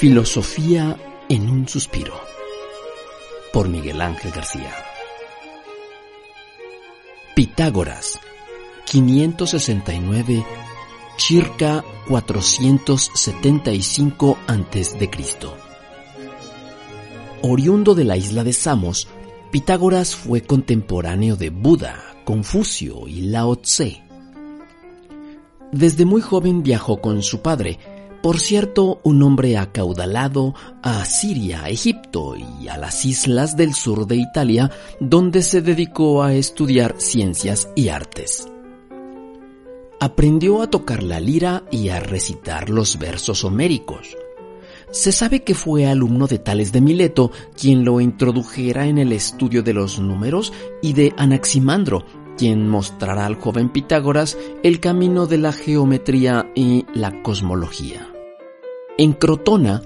Filosofía en un suspiro. Por Miguel Ángel García. Pitágoras, 569, circa 475 a.C. Oriundo de la isla de Samos, Pitágoras fue contemporáneo de Buda, Confucio y Lao Tse. Desde muy joven viajó con su padre, por cierto, un hombre acaudalado a Siria, Egipto y a las islas del sur de Italia, donde se dedicó a estudiar ciencias y artes. Aprendió a tocar la lira y a recitar los versos homéricos. Se sabe que fue alumno de Tales de Mileto, quien lo introdujera en el estudio de los números, y de Anaximandro, quien mostrará al joven Pitágoras el camino de la geometría y la cosmología. En Crotona,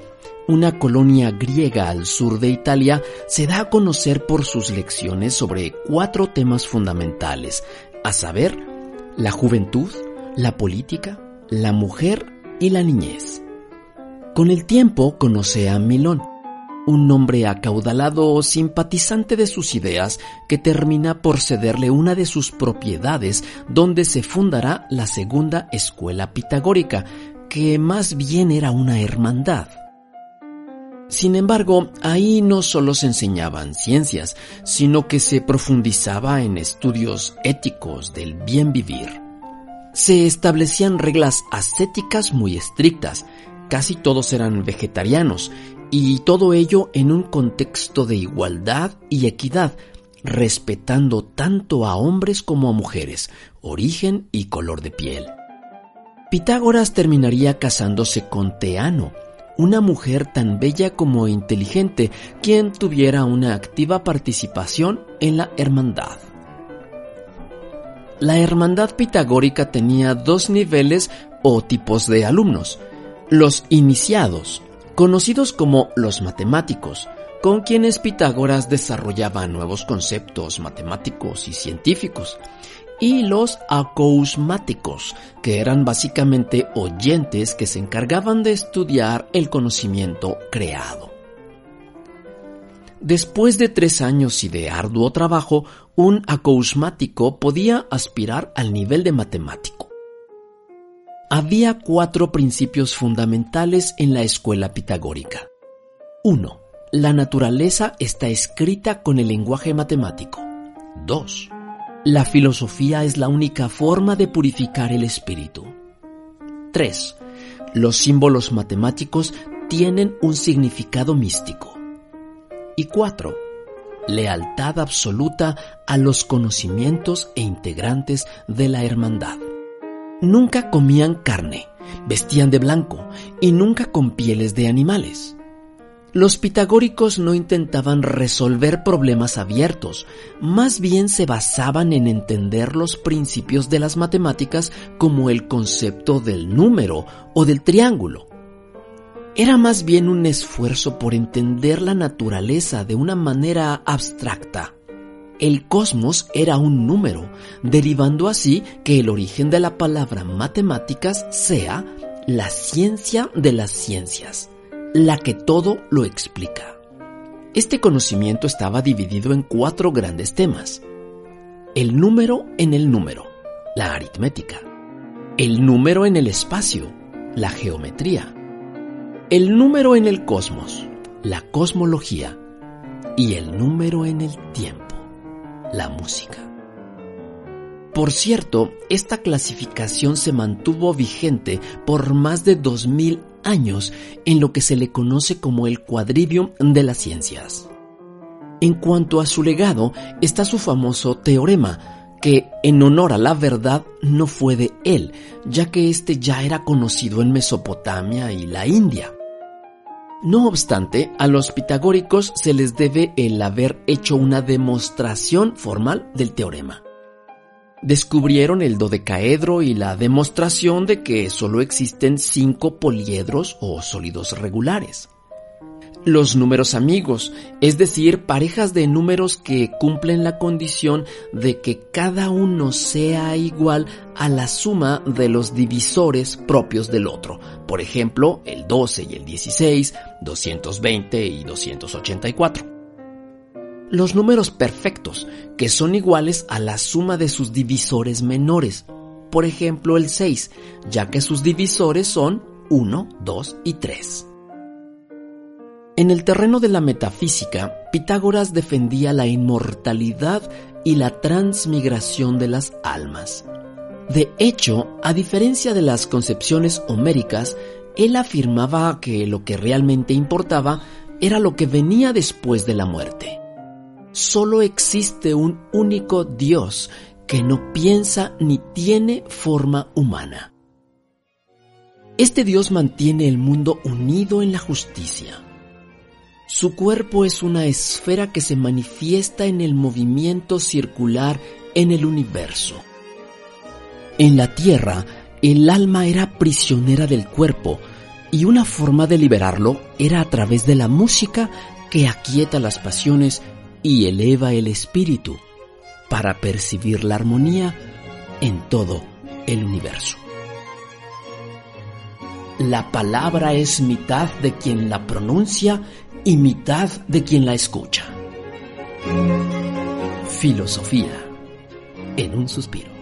una colonia griega al sur de Italia, se da a conocer por sus lecciones sobre cuatro temas fundamentales, a saber, la juventud, la política, la mujer y la niñez. Con el tiempo conoce a Milón, un hombre acaudalado o simpatizante de sus ideas que termina por cederle una de sus propiedades donde se fundará la segunda escuela pitagórica, que más bien era una hermandad. Sin embargo, ahí no solo se enseñaban ciencias, sino que se profundizaba en estudios éticos del bien vivir. Se establecían reglas ascéticas muy estrictas, casi todos eran vegetarianos, y todo ello en un contexto de igualdad y equidad, respetando tanto a hombres como a mujeres, origen y color de piel. Pitágoras terminaría casándose con Teano, una mujer tan bella como inteligente, quien tuviera una activa participación en la hermandad. La hermandad pitagórica tenía dos niveles o tipos de alumnos. Los iniciados, conocidos como los matemáticos, con quienes Pitágoras desarrollaba nuevos conceptos matemáticos y científicos, y los acousmáticos, que eran básicamente oyentes que se encargaban de estudiar el conocimiento creado. Después de tres años y de arduo trabajo, un acousmático podía aspirar al nivel de matemático. Había cuatro principios fundamentales en la escuela pitagórica. 1. La naturaleza está escrita con el lenguaje matemático. 2. La filosofía es la única forma de purificar el espíritu. 3. Los símbolos matemáticos tienen un significado místico. Y 4. Lealtad absoluta a los conocimientos e integrantes de la hermandad. Nunca comían carne, vestían de blanco y nunca con pieles de animales. Los pitagóricos no intentaban resolver problemas abiertos, más bien se basaban en entender los principios de las matemáticas como el concepto del número o del triángulo. Era más bien un esfuerzo por entender la naturaleza de una manera abstracta. El cosmos era un número, derivando así que el origen de la palabra matemáticas sea la ciencia de las ciencias la que todo lo explica. Este conocimiento estaba dividido en cuatro grandes temas. El número en el número, la aritmética. El número en el espacio, la geometría. El número en el cosmos, la cosmología. Y el número en el tiempo, la música. Por cierto, esta clasificación se mantuvo vigente por más de 2000 años en lo que se le conoce como el cuadrivium de las ciencias. En cuanto a su legado está su famoso teorema, que en honor a la verdad no fue de él, ya que éste ya era conocido en Mesopotamia y la India. No obstante, a los pitagóricos se les debe el haber hecho una demostración formal del teorema. Descubrieron el dodecaedro y la demostración de que solo existen cinco poliedros o sólidos regulares los números amigos, es decir, parejas de números que cumplen la condición de que cada uno sea igual a la suma de los divisores propios del otro. Por ejemplo, el 12 y el 16, 220 y 284. Los números perfectos, que son iguales a la suma de sus divisores menores. Por ejemplo, el 6, ya que sus divisores son 1, 2 y 3. En el terreno de la metafísica, Pitágoras defendía la inmortalidad y la transmigración de las almas. De hecho, a diferencia de las concepciones homéricas, él afirmaba que lo que realmente importaba era lo que venía después de la muerte. Solo existe un único Dios que no piensa ni tiene forma humana. Este Dios mantiene el mundo unido en la justicia. Su cuerpo es una esfera que se manifiesta en el movimiento circular en el universo. En la Tierra, el alma era prisionera del cuerpo y una forma de liberarlo era a través de la música que aquieta las pasiones y eleva el espíritu para percibir la armonía en todo el universo. La palabra es mitad de quien la pronuncia y mitad de quien la escucha. Filosofía en un suspiro.